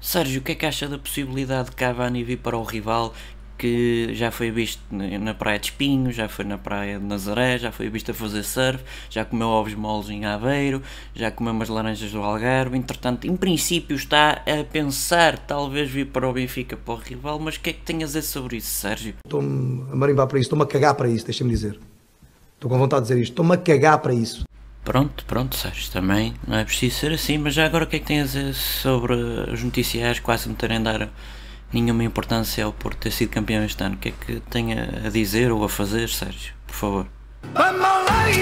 Sérgio, o que é que acha da possibilidade de Cavani vir para o rival que já foi visto na praia de Espinho, já foi na praia de Nazaré, já foi visto a fazer surf, já comeu ovos moles em Aveiro, já comeu umas laranjas do Algarve, entretanto, em princípio está a pensar talvez vir para o Benfica para o rival, mas o que é que tem a dizer sobre isso, Sérgio? Estou-me a marimbar para isso, estou-me a cagar para isso, deixa-me dizer. Estou com vontade de dizer isto, estou-me a cagar para isso. Pronto, pronto, Sérgio, também não é preciso ser assim, mas já agora o que é que tem a dizer sobre os noticiários quase não terem dar nenhuma importância ao Porto ter sido campeão este ano? O que é que tem a dizer ou a fazer, Sérgio? Por favor. Bamboleo,